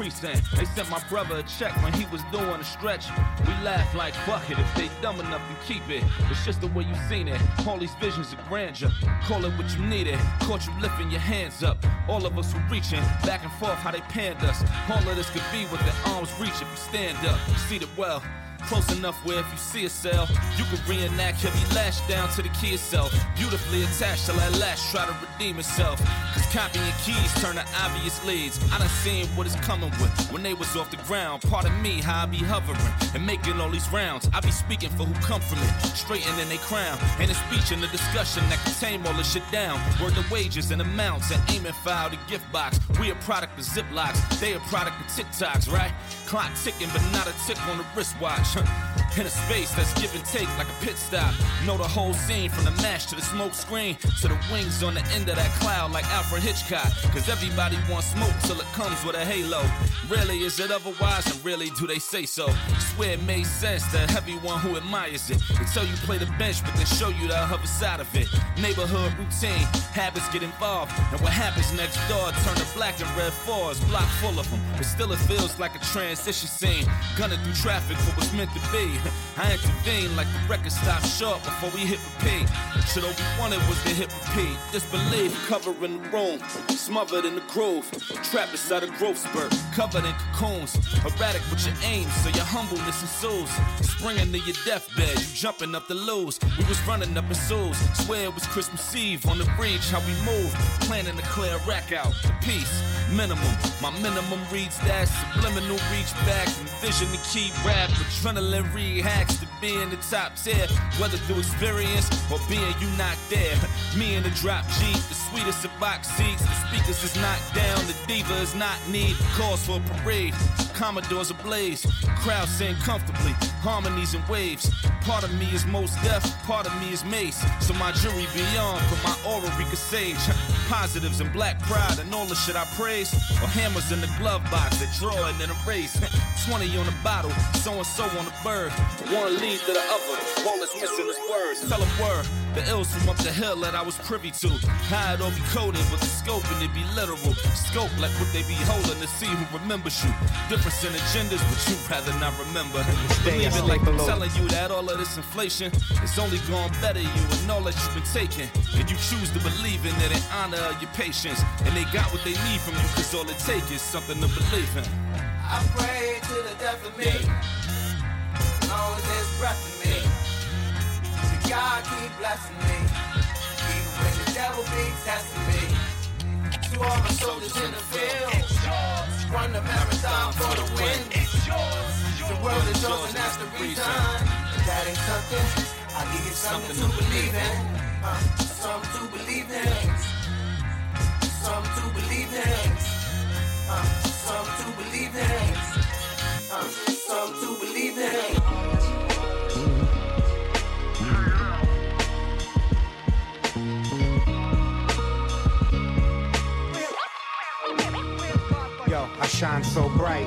precinct. They sent my brother a check when he was doing a stretch. We laugh like fuck it if they dumb enough to keep it. It's just the way you seen it. All these visions of grandeur. Call it what you needed. Caught you lifting your hands up. All of us were reaching back and forth how they panned us. All of this could be with their arms reach if you stand up. Seated well. Close enough where if you see a cell, you can reenact heavy lash down to the key itself. Beautifully attached till that lash try to redeem itself. Cause copying keys turn to obvious leads. I done seen what it's coming with when they was off the ground. Pardon me how I be hovering and making all these rounds. I be speaking for who come from it, straightening they crown. And a speech and a discussion that can tame all this shit down. Word the wages and amounts and aiming file the gift box. We a product of Ziplocs, they a product of TikToks, right? Clock ticking, but not a tick on the wristwatch. In a space that's give and take like a pit stop. Know the whole scene from the mash to the smoke screen to the wings on the end of that cloud like Alfred Hitchcock. Cause everybody wants smoke till it comes with a halo. Really, is it otherwise? And really, do they say so? Swear it made sense to everyone who admires it. They tell you play the bench, but then show you the other side of it. Neighborhood routine, habits get involved. And what happens next door turn to black and red fours, block full of them. But still, it feels like a transition scene. Gunning through traffic for what's meant to be. I intervene like the record stopped short before we hit repeat. Shit, all we wanted was to hit repeat. Disbelief covering the room, smothered in the groove. Trapped inside a growth spurt, covered in cocoons. Erratic with your aim, so your humbleness ensues. Springing to your deathbed, you jumping up the lose. We was running up in souls. Swear it was Christmas Eve on the bridge, how we moved. Planning to clear a rack out. The peace, minimum. My minimum reads that subliminal reach back. Envision the key rap, adrenaline rehacks to be in the top tier. Whether through experience or being you not there. Me in the drop G, the sweetest of box seats. The speakers is knocked down, the diva is not need. Cause for a parade, Commodores ablaze. Crowd sing comfortably, harmonies and waves. Part of me is most deaf, part of me is mace. So my jury beyond, but my aura could sage. Positives and black pride and all the shit I praise. Or hammers in the glove box that draw and then erase. 20 on the bottle, so and so on the bird. One lead to the other, all that's missing is words. Tell them word. The ills from up the hill that I was privy to. How it all be coded, but the scope and it be literal. Scope like what they be holding to see who remembers you. Difference in agendas, but you rather not remember. Believe it like I'm telling you that all of this inflation is only going better you and all that you've been taking. And you choose to believe in it in honor of your patience. And they got what they need from you, cause all it takes is something to believe in. I pray to the death of me, long as there's breath in me. God keep blessing me, even when the devil be testing me. To all my soldiers in the field, run the marathon for the win. The world is yours and that's the reason. If that ain't something, I'll give you something, to believe in. Uh, something to believe in. Something to believe in. Uh, something to believe in. Uh, something to believe in. I shine so bright.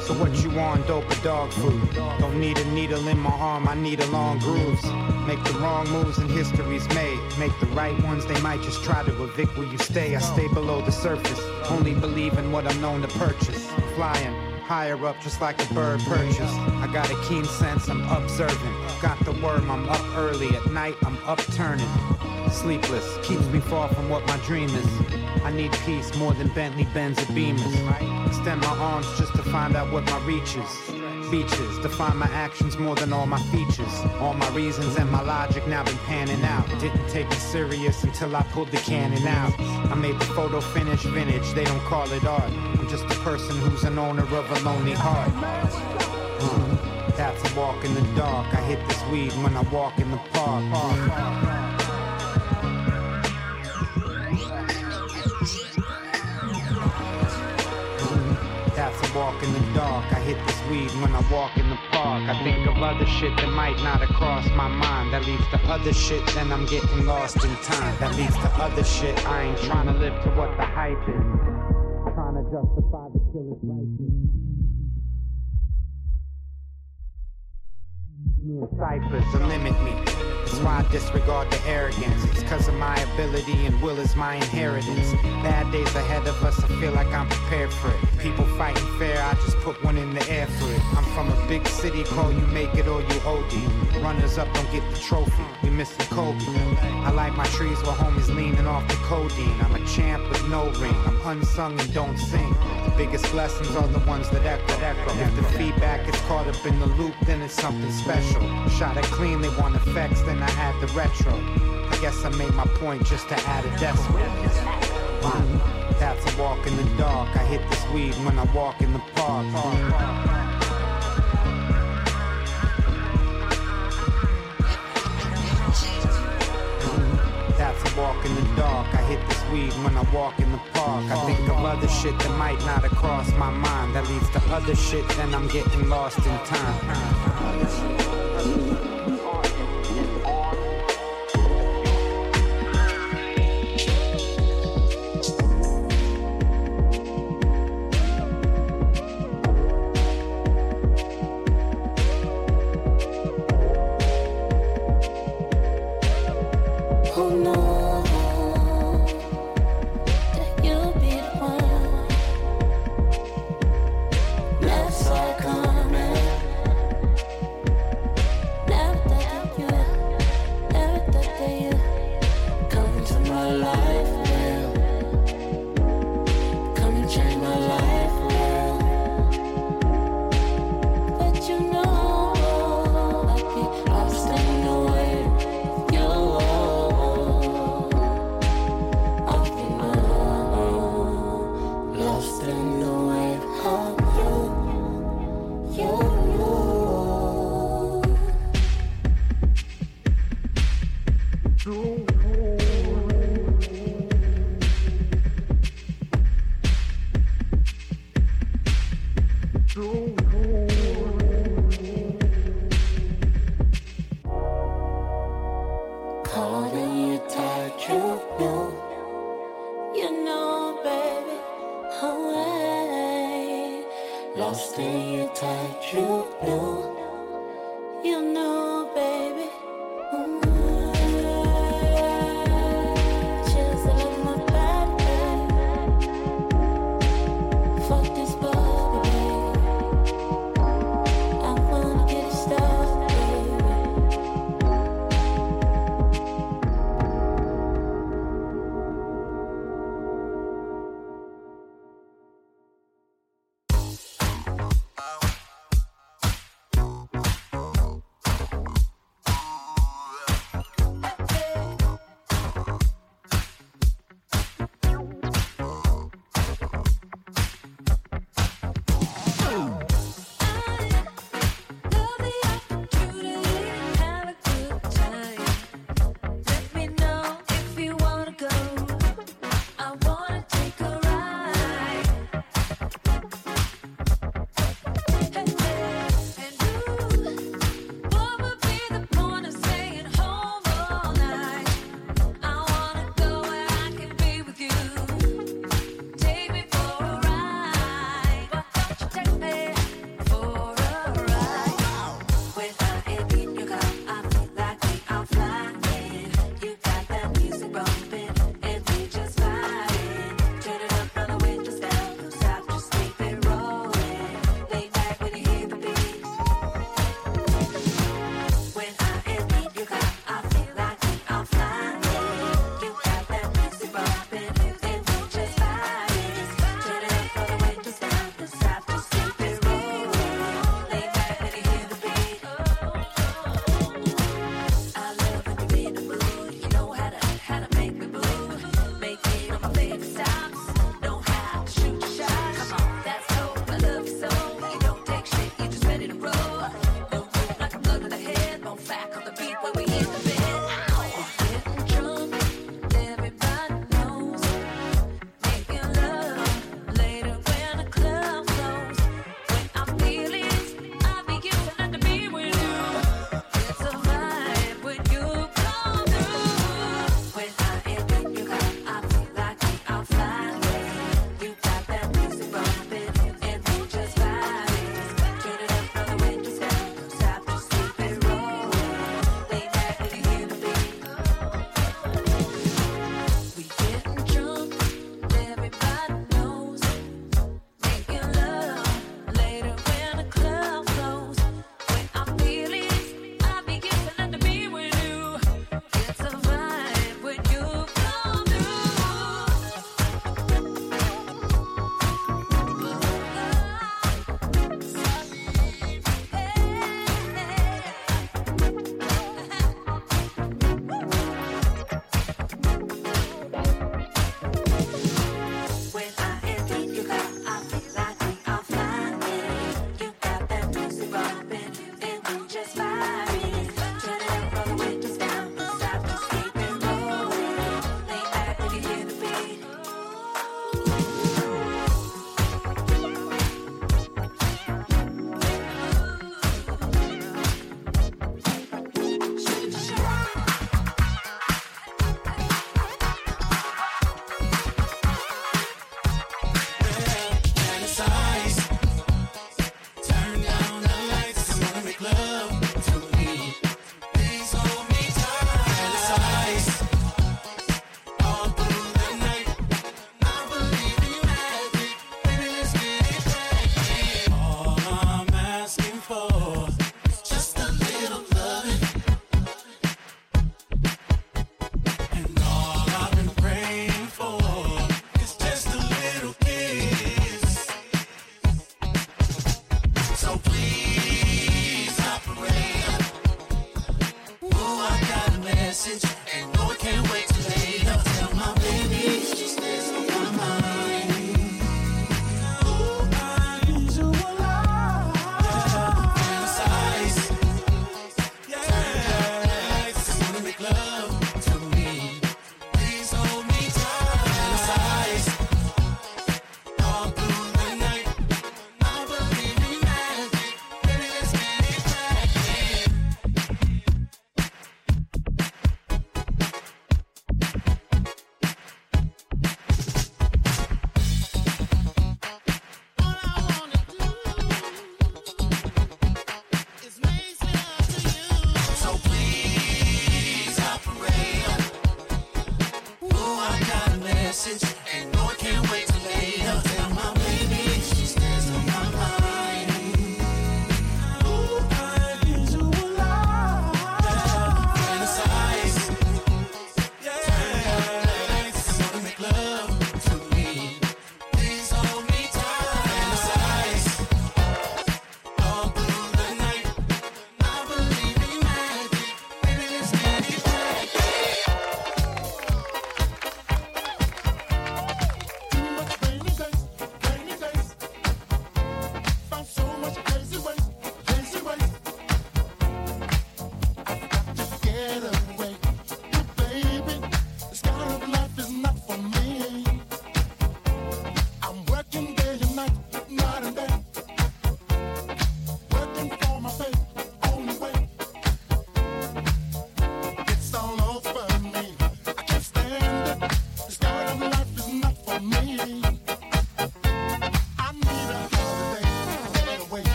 So what you want, dope or dog food? Don't need a needle in my arm, I need a long grooves. Make the wrong moves and history's made. Make the right ones, they might just try to evict where you stay. I stay below the surface, only believe in what I'm known to purchase. Flying higher up just like a bird perches. I got a keen sense, I'm observant. Got the worm, I'm up early. At night, I'm upturning. Sleepless, keeps me far from what my dream is. I need peace more than Bentley Benz or Beamers. Extend my arms just to find out what my reach is. Beaches define my actions more than all my features. All my reasons and my logic now been panning out. Didn't take it serious until I pulled the cannon out. I made the photo finish vintage, they don't call it art. I'm just a person who's an owner of a lonely heart. That's a walk in the dark. I hit this weed when I walk in the park. Walk in the dark. I hit this weed when I walk in the park. I think of other shit that might not have crossed my mind. That leads to other shit, then I'm getting lost in time. That leads to other shit. I ain't trying to live to what the hype is. Trying to justify the killer's righteous. Me and to limit me. That's why I disregard the arrogance. It's cause of my ability and will is my inheritance. Bad days ahead of us, I feel like I'm prepared for it. People fighting fair, I just put one in the air for it. I'm from a big city, call you make it or you OD. Runners up don't get the trophy, we missing Kobe. I like my trees while homies leaning off the codeine. I'm a champ with no ring, I'm unsung and don't sing. The biggest blessings are the ones that echo. If the feedback is caught up in the loop, then it's something special. Shot it clean, they want effects, then I add the retro. I guess I made my point just to add a decimal. That's a walk in the dark. I hit this weed when I walk in the park. That's a walk in the dark. I hit this weed when I walk in the park. I think of other shit that might not have crossed my mind. That leads to other shit, then I'm getting lost in time.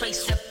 trace up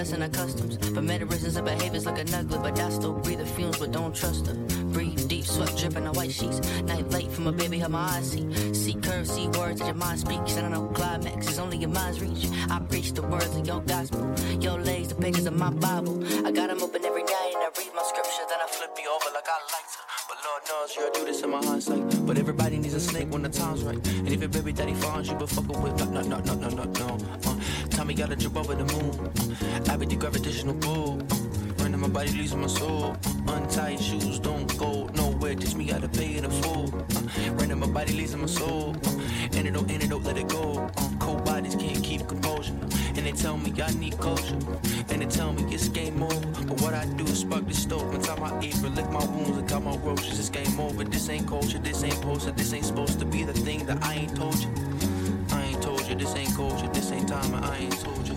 Borealis in her customs. But mannerisms and behaviors looking ugly, but I still breathe the fumes, but don't trust her. Breathe deep, sweat dripping on white sheets. Night late from a baby, how my eyes see. See curves, see words that your mind speaks. And I know climax is only your mind's reach. I preach the words of your gospel. Your legs, the pages of my Bible. I got them open every night, and I read my scripture, then I flip you over like I like to. But Lord knows you I do this in my hindsight. But everybody needs a snake when the time's right. And if your baby daddy finds you, but fucking with, no, no, no, no, no, no. Uh, Tommy gotta jump over the moon. Uh, Avid the gravitational pull. Running my body, losing my soul. Untied shoes don't go nowhere. Teach me how to pay it in full. Uh, running my body, losing my soul. Uh, antidote, antidote, let it go. Uh, cold bodies can't keep composure. And they tell me I need culture. And they tell me it's game over. But what I do is spark the stove. And tie my apron, lick my wounds, and tie my roaches. It's game over. This ain't culture, this ain't posted. This ain't supposed to be the thing that I ain't told you. You, this ain't culture. This ain't time, and I ain't told you.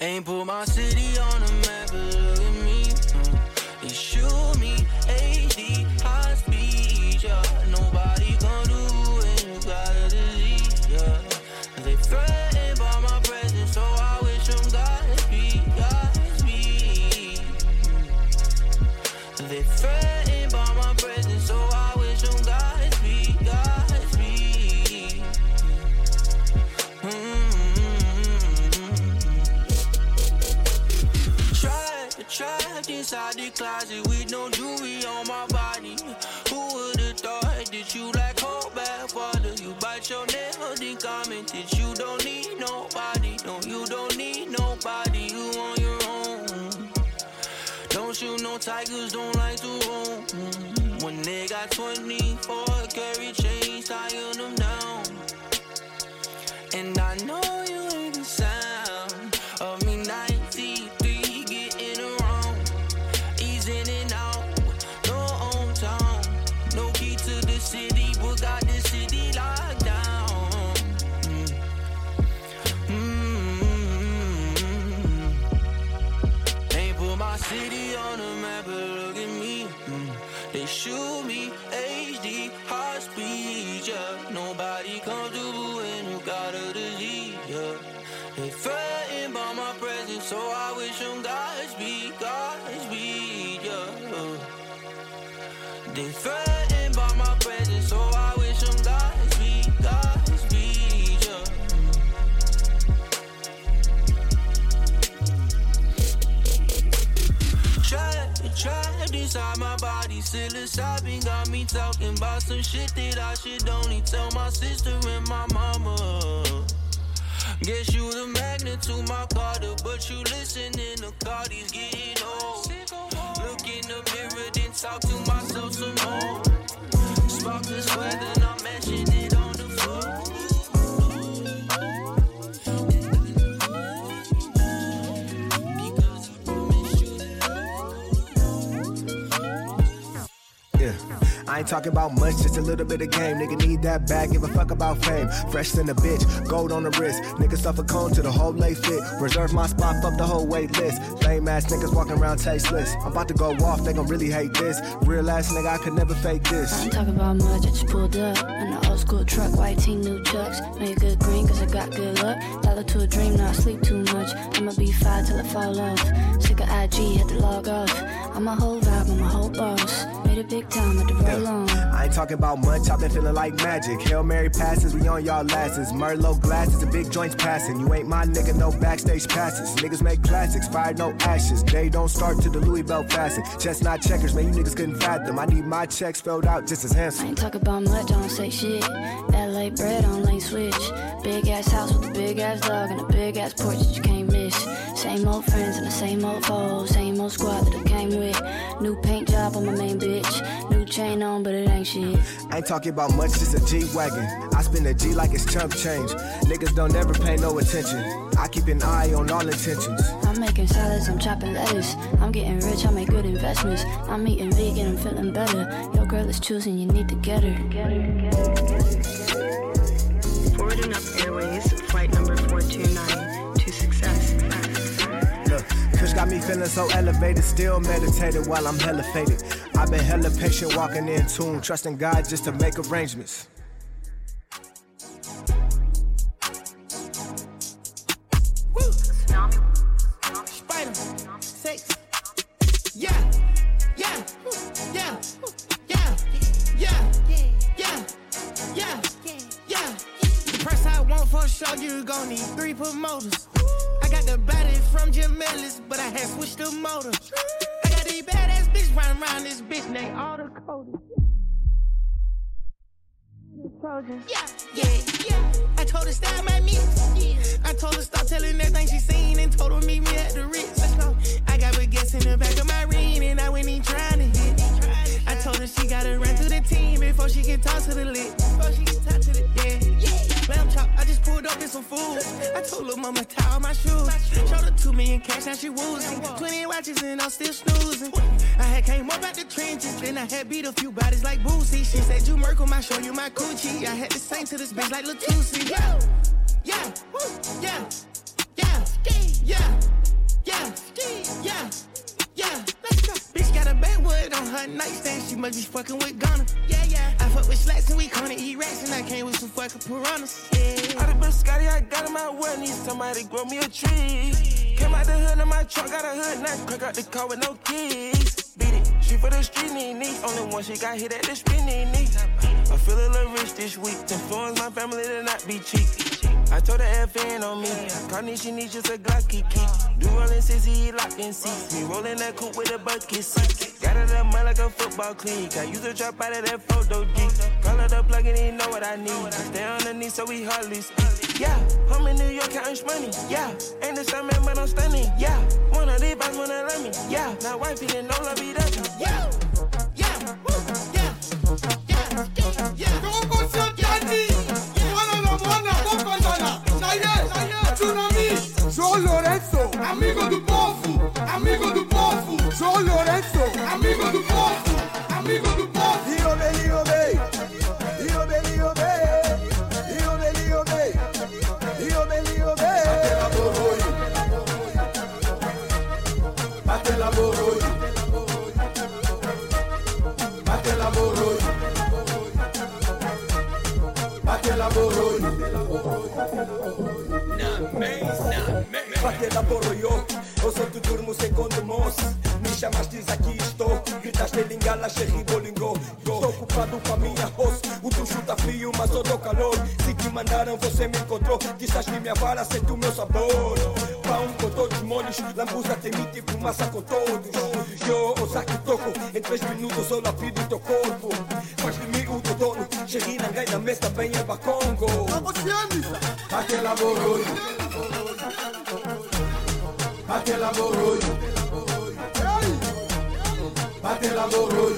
Ain't put my city on the map, but look at me. Uh, they shoot me HD, high speed, yeah. Inside the closet with no jewelry on my body. Who would've thought that you like whole bad water? You bite your nail, then comment that you don't need nobody. No, you don't need nobody. You on your own. Don't you know tigers don't like to roam? When they got 24 some shit that I should only tell my sister and my mama. Guess you the magnet to my Carter, but you listening to Cardi's talking about much, just a little bit of game. Nigga need that bag, give a fuck about fame. Fresh than a bitch, gold on the wrist. Nigga suffer cone to the whole lay fit. Reserve my spot, fuck the whole wait list. Lame ass niggas walking around tasteless. I'm about to go off, they gon' really hate this. Real ass nigga, I could never fake this. I ain't talking about much, I just pulled up in an old school truck, white tee, new chucks. Made a good green, cause I got good luck. Dollar to a dream, not sleep too much. I'ma be five till I fall off. Sick of IG, had to log off. I'm a whole vibe, I'm a whole boss. A big time, roll on. I ain't talking about much, I've been feeling like magic. Hail Mary passes, we on y'all lasses. Merlot glasses and big joints passing. You ain't my nigga, no backstage passes. Niggas make classics, fire no ashes. They don't start to the Louis belt fasten. Chestnut checkers, man, you niggas couldn't fathom. I need my checks filled out just as handsome. I ain't talking about much, I don't say shit. LA bread on lane switch. Big ass house with a big ass dog and a big ass porch that you can't miss. Same old friends and the same old foes. Same old squad that I came with. New paint job on my main bitch. New chain on, but it ain't shit. I ain't talking about much, just a G Wagon. I spend a G like it's chump change. Niggas don't ever pay no attention. I keep an eye on all intentions. I'm making salads, I'm chopping lettuce. I'm getting rich, I make good investments. I'm eating vegan, I'm feeling better. Your girl is choosing, you need to get her. Forwarding got me feeling so elevated, still meditated while I'm hella faded. I've been hella patient, walking in tune, trusting God just to make arrangements. Yeah, yeah, yeah, yeah, yeah, yeah, yeah, yeah. The price I want for a show, you gon' need three promoters. I got the body from Jim Ellis, but I had switched the motor. I got these badass bitch running around this bitch named all the coders. Yeah, yeah, yeah. I told her style my mix. I told her stop telling everything she seen and told her meet me at the Ritz. Let's go. I got baguettes in the back of my ring and I went in trying to hit. I told her she gotta run through the team before she can talk to the lit. Before she can talk to the yeah. yeah. Lamb chop, I just pulled up in some food. I told her mama tie all my shoes. Showed her two million cash, now she woozing. 20 watches and I'm still snoozing. I had came up out the trenches, then I had beat a few bodies like Boosie. She said, You Merkle, I show you my coochie. I had to sing to this bitch like Latusi. Yeah, yeah, yeah, yeah, yeah, yeah, yeah, yeah. Backwood on her nightstand. She must be fucking with Ghana. Yeah, yeah. I fuck with slats and we gonna eat rats and I came with some fucking piranhas. Yeah. Out of biscotti, I got in my well, need somebody grow me a tree. Came out the hood in my truck, got a hood knife, crack out the car with no keys. Beat it, she for the street knee. Only one she got hit at the spinny knee. I feel a little rich this week. To influence my family to not be cheap. I told her FN on me. Carnation needs just a Glocky key. Do rollin' sissy, locked in seats. Me rollin' that coupe with a bucket seat. Got it up mud like a football cleat. I use a drop out of that photo G. Call it up plug and he know what I need. I stay underneath so we hardly speak. Yeah, I'm in New York counting money. Yeah, ain't the same man, but I'm stunning. Yeah, one of these boys wanna love me. Yeah, now wifey didn't know love me, does Yeah, yeah, yeah, yeah, yeah. Kongo amigo do povo, amigo do povo. Sou Lorenzo. amigo do povo, amigo do povo. Rio de Rio de bem, de Rio de Rio de bem, de Rio de Rio de Batela boroi, batela la boroi, borroi, batela boroi. Na mesa, na mesa, batela borroi. Mandaram você me encontrou, disseste minha vara, sente o meu sabor. Pão com todos os molhos, lambuza tem mim tipo massa com todos. Eu, o saque toco, em três minutos eu lapido teu corpo. Faz de mim o teu dono, xerri na gaina, mesa também é bacongo. Bate la boroy, bate la boroy,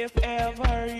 if ever